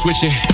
So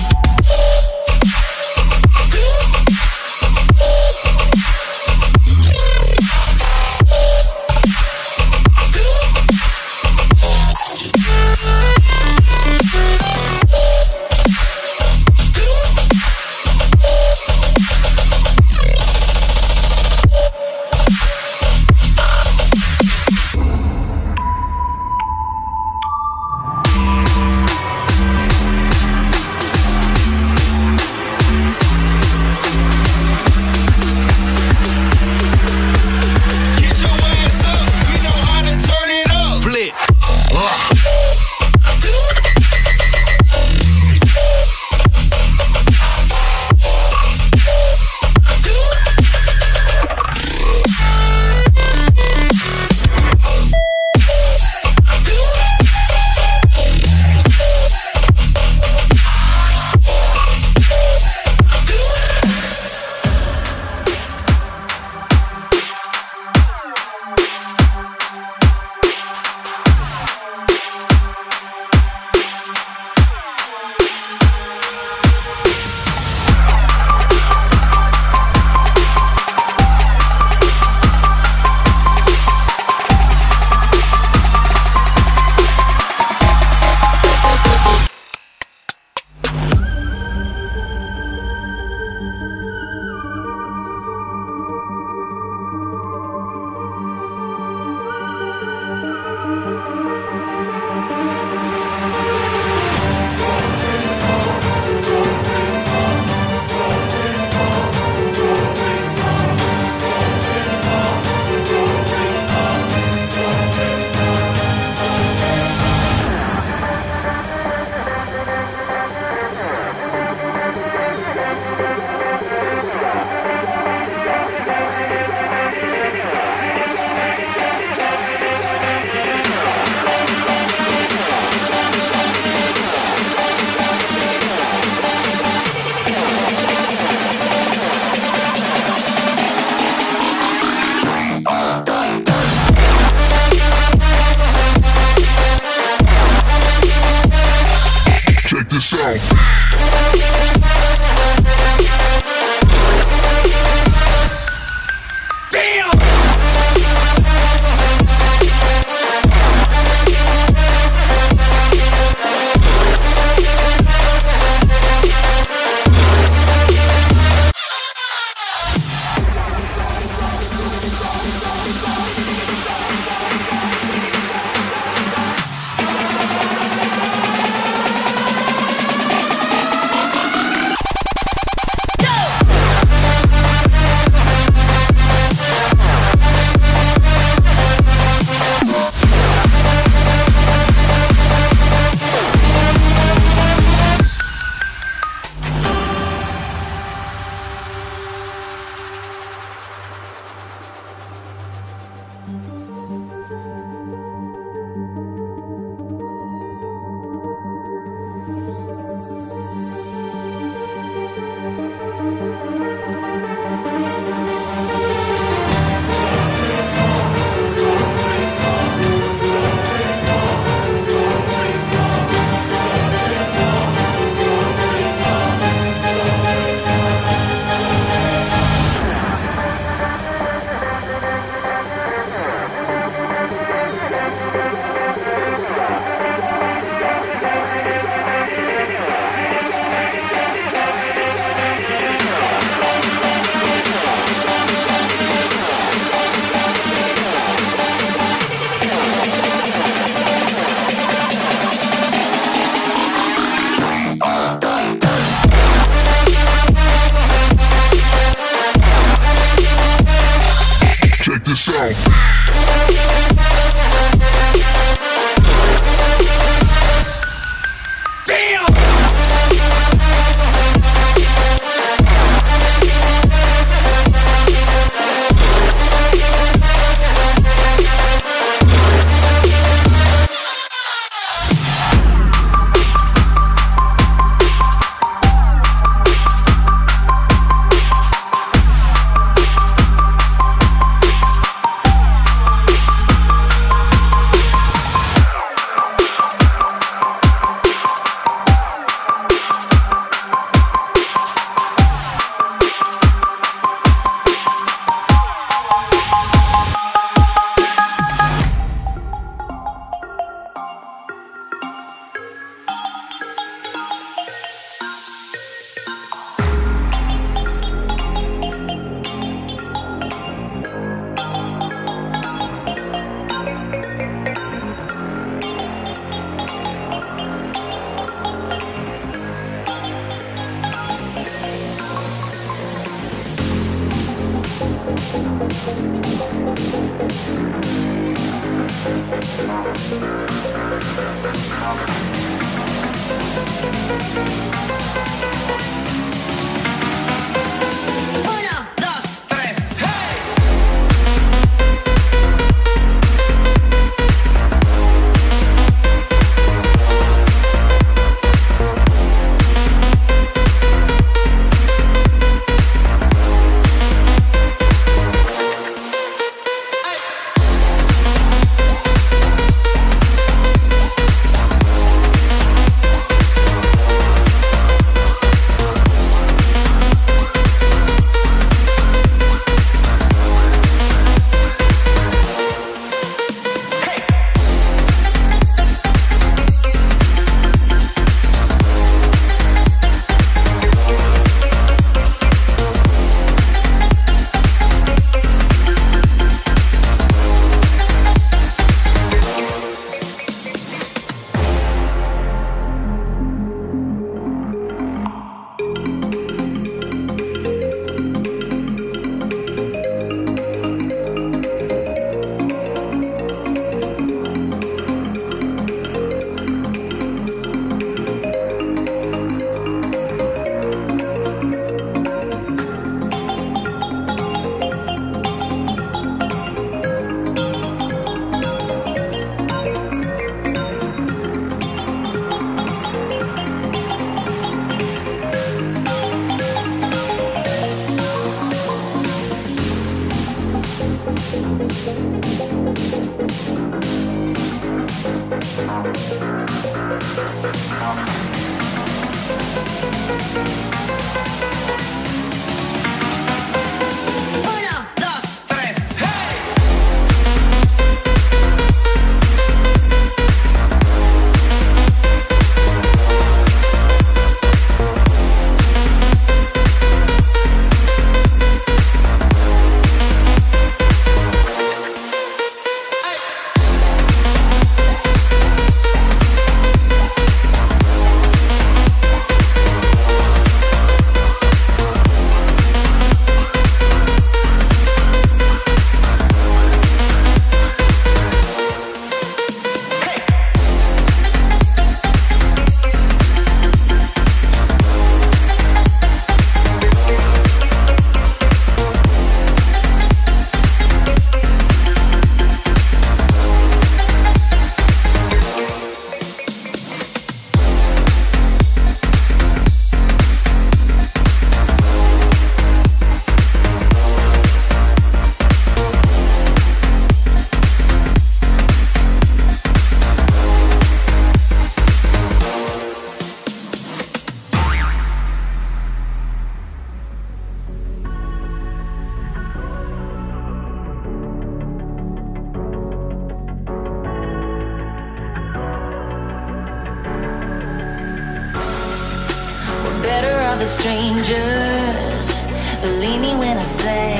believe me when I say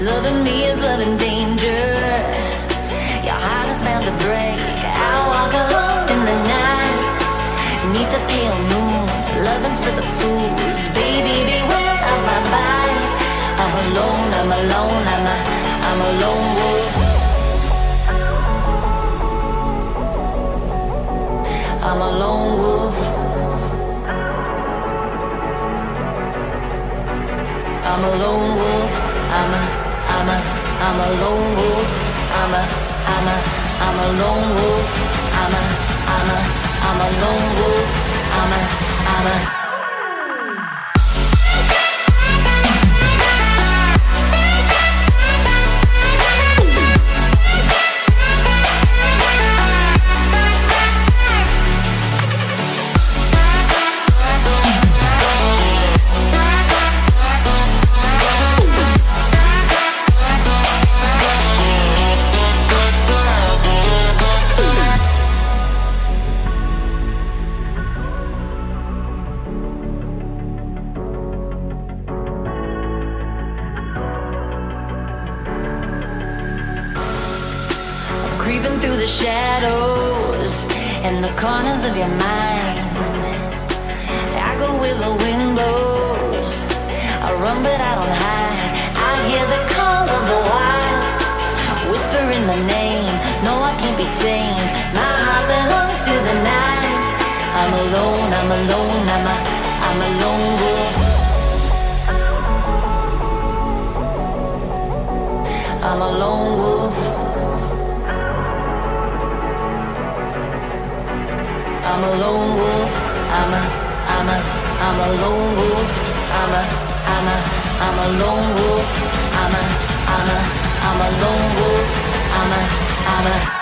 Loving me is loving danger. Your heart is bound to break. I walk alone in the night Neath the pale moon. Loving's for the fools. Baby, beware of my body I'm alone, I'm alone, I'm a, I'm a lone wolf. I'm alone. I'm a lone wolf. I'm a, I'm a, I'm a lone wolf. I'm a, I'm a, I'm a lone wolf. I'm a, I'm a, I'm a lone wolf. I'm a, I'm a. I'm a lone wolf. I'm a, I'm a, I'm a lone wolf. I'm a, I'm a, I'm a lone wolf. I'm a, I'm a, I'm a lone wolf. I'm a, I'm a.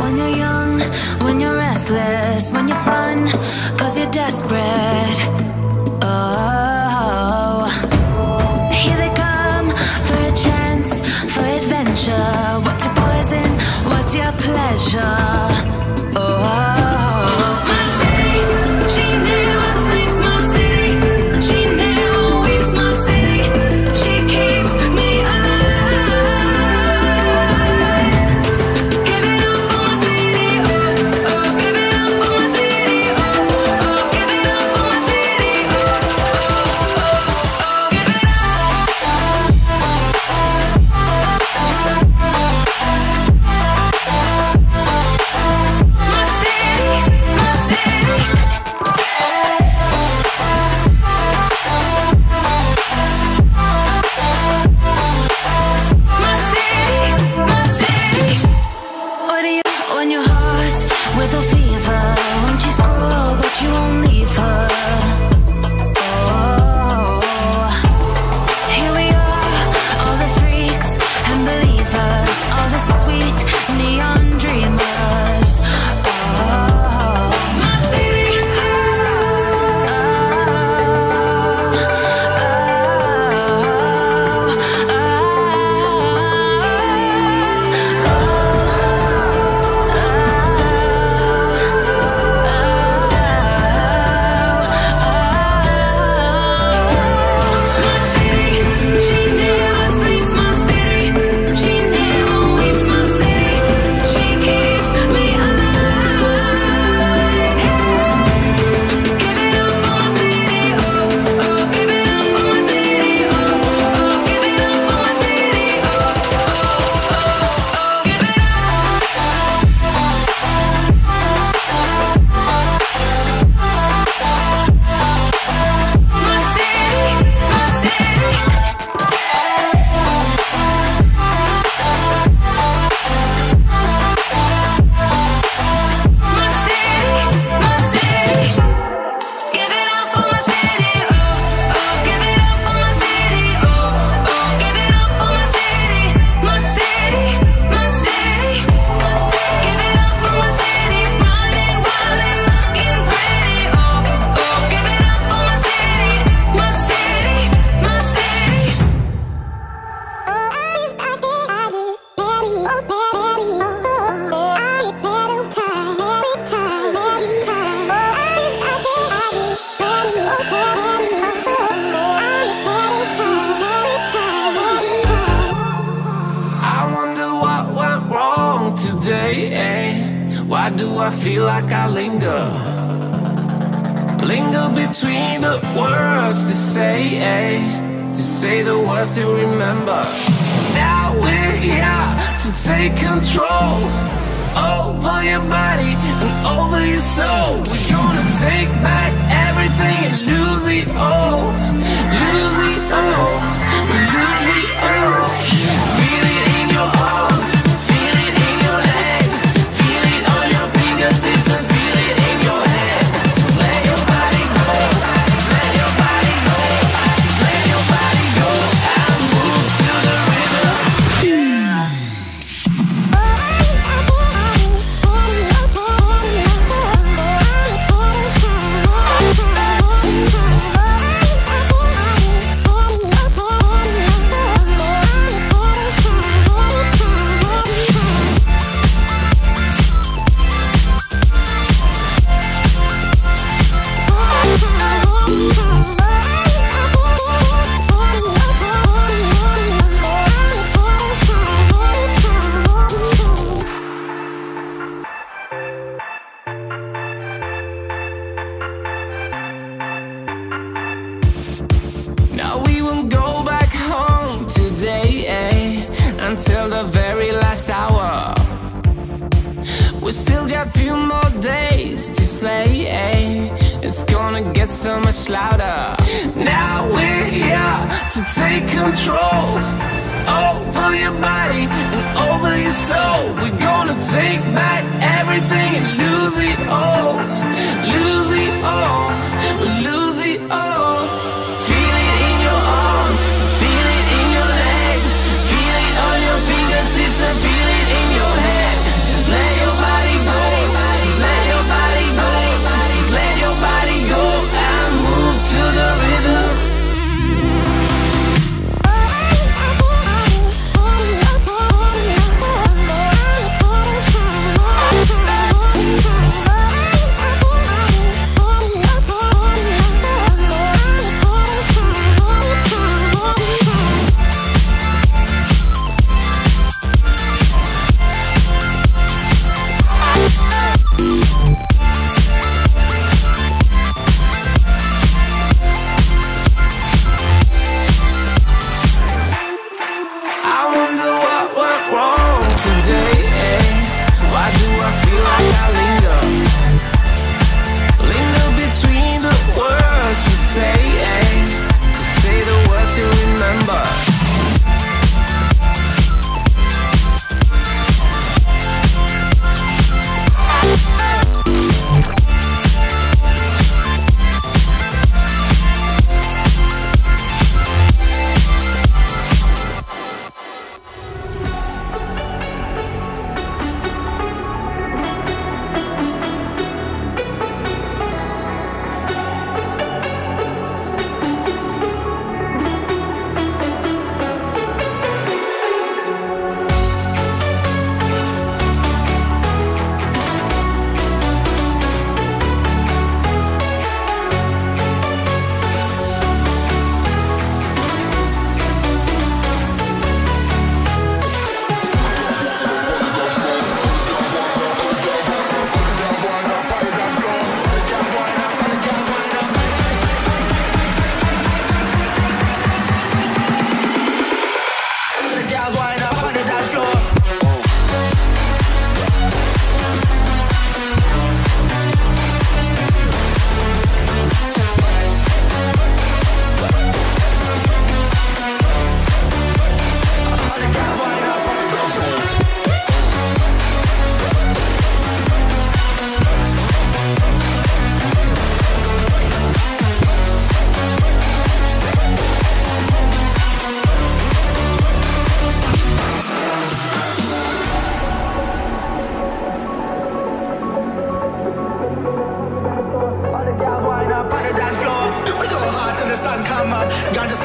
When you're young, when you're restless When you're fun, cause you're desperate.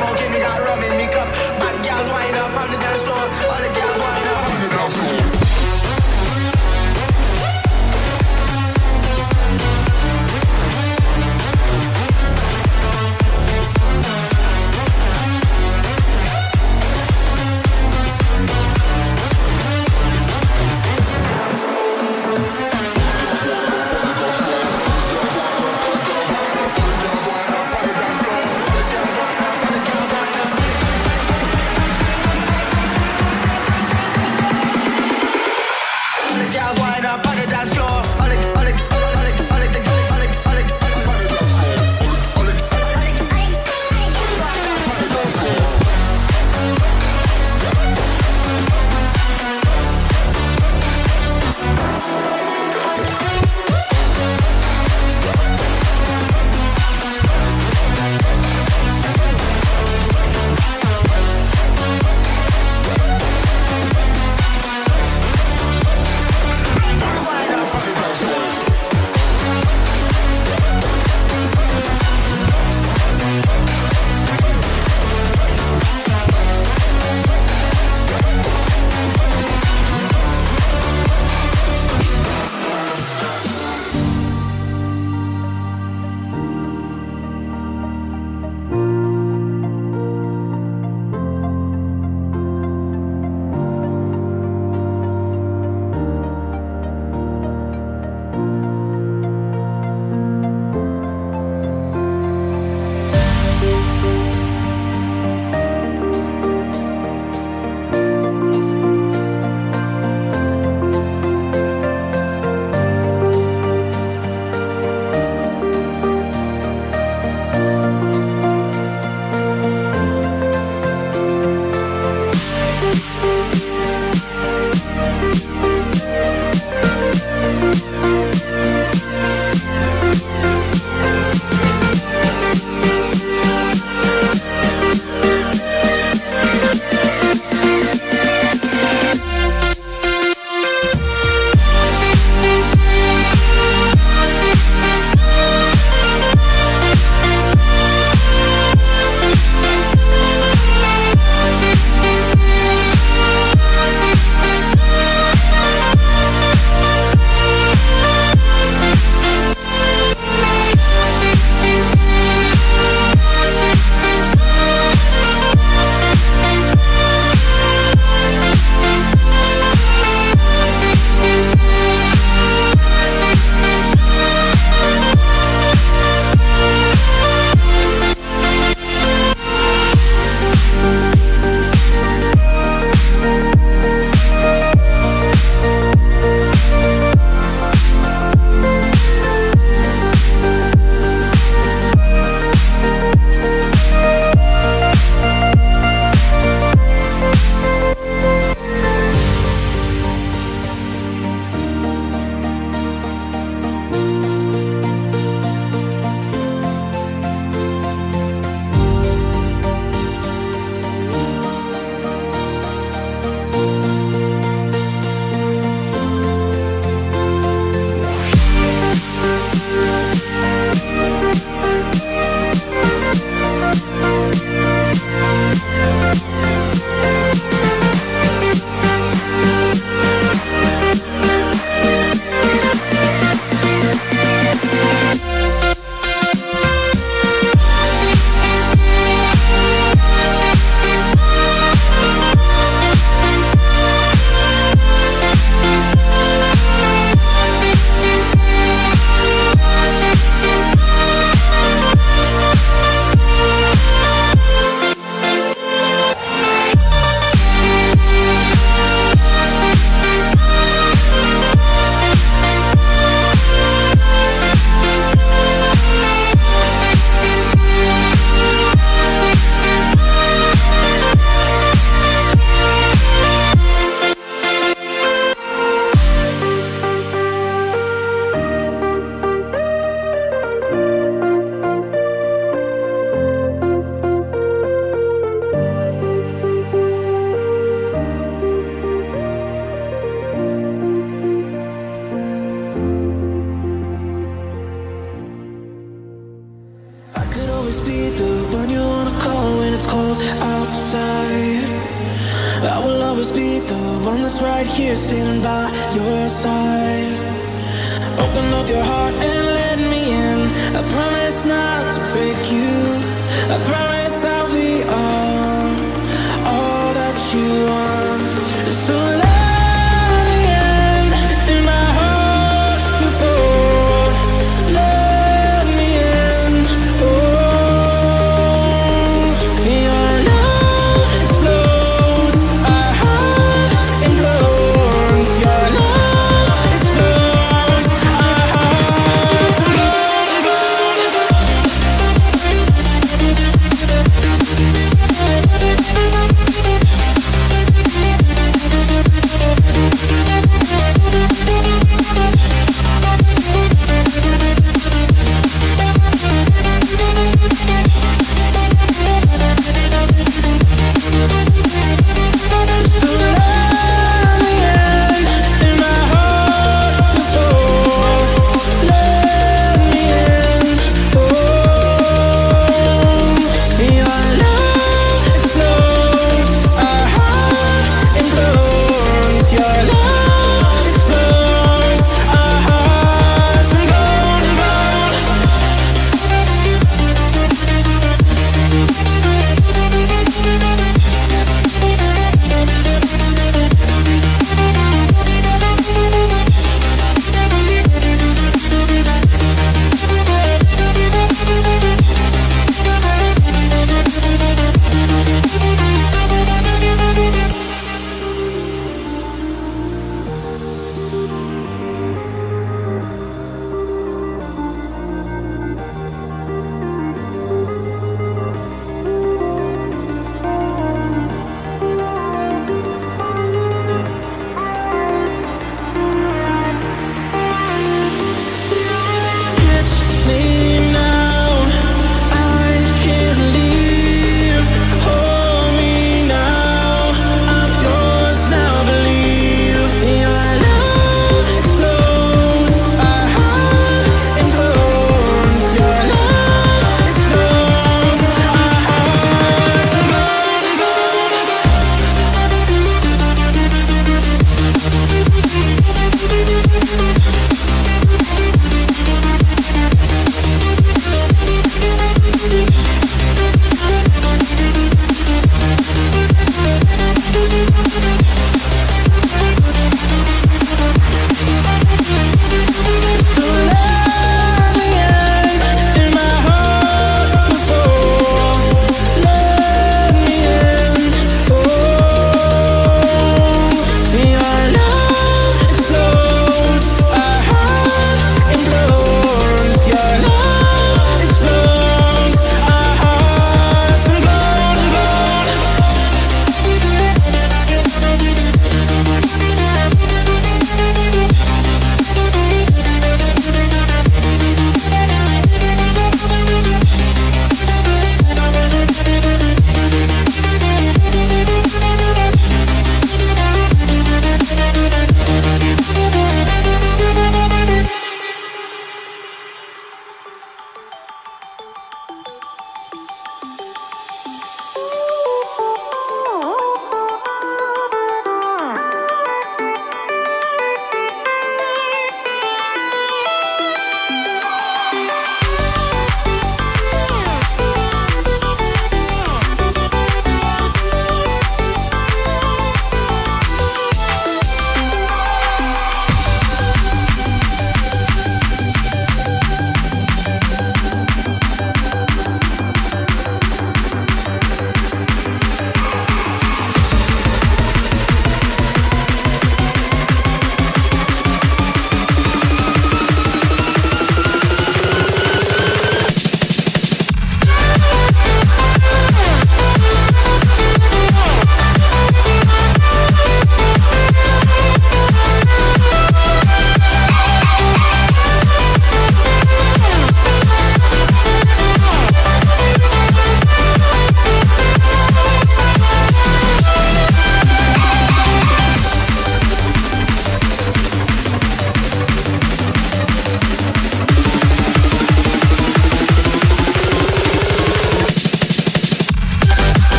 Smoking,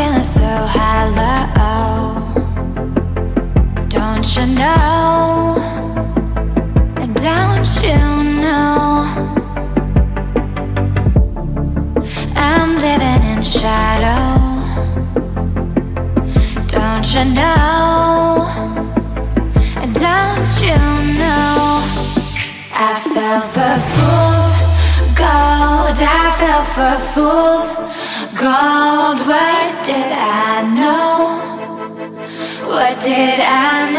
feeling so hollow. Don't you know? Don't you know? I'm living in shadow. Don't you know? Don't you know? I fell for fools gold. I fell for fools did I?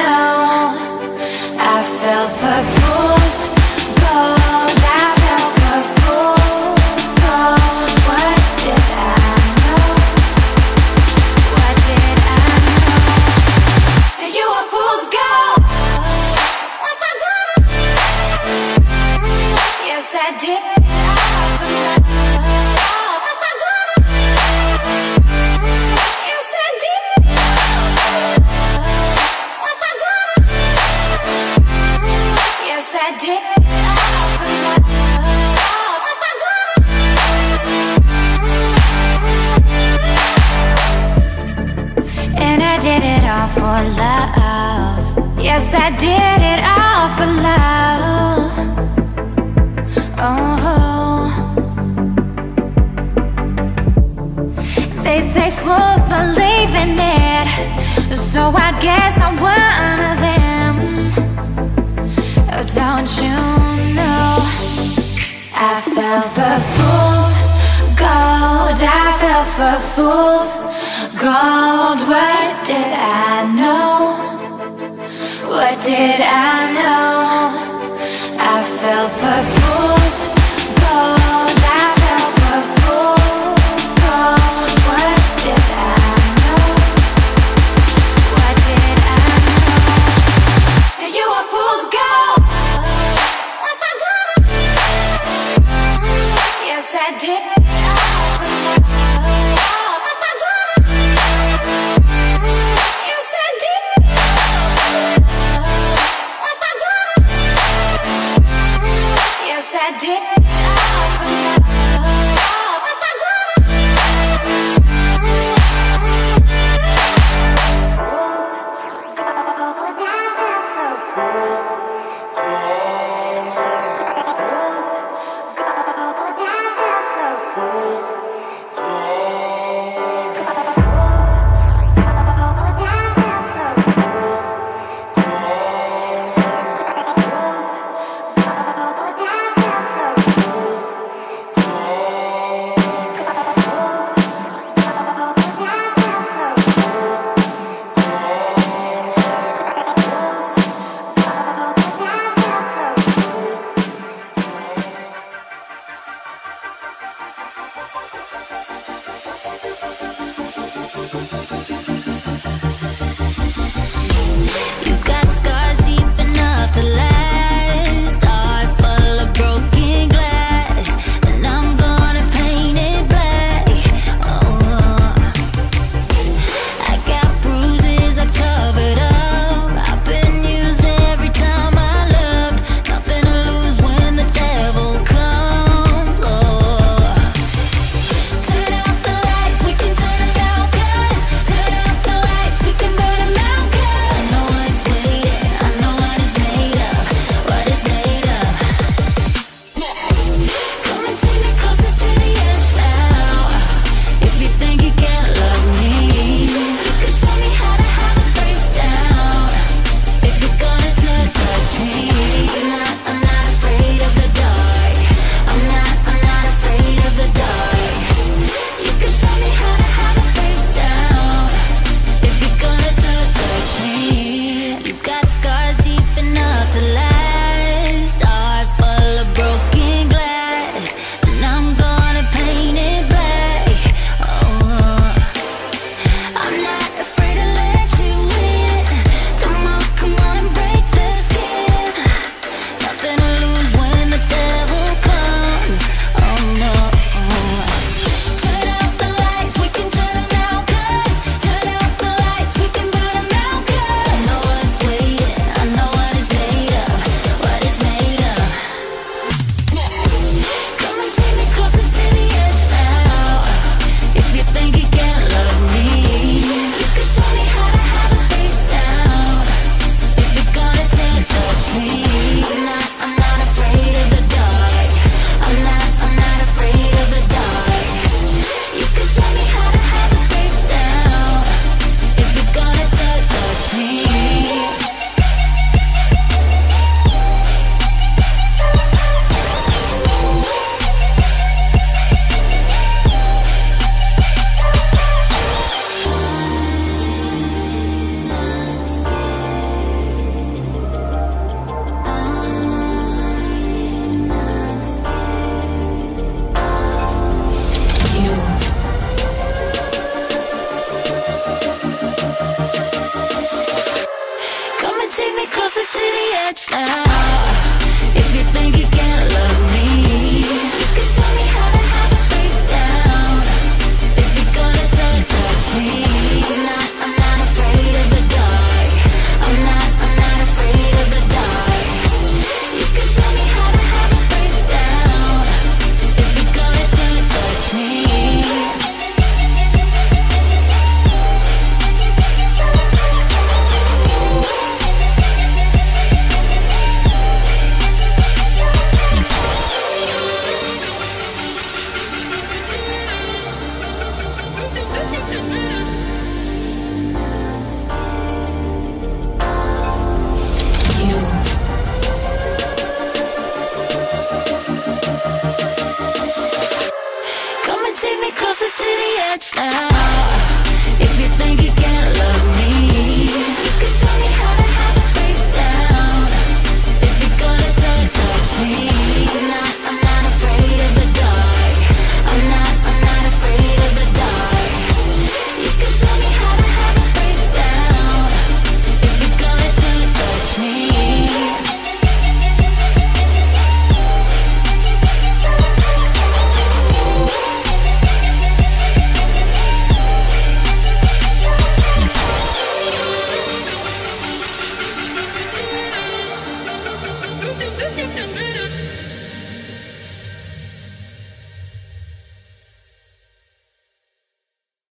did I know?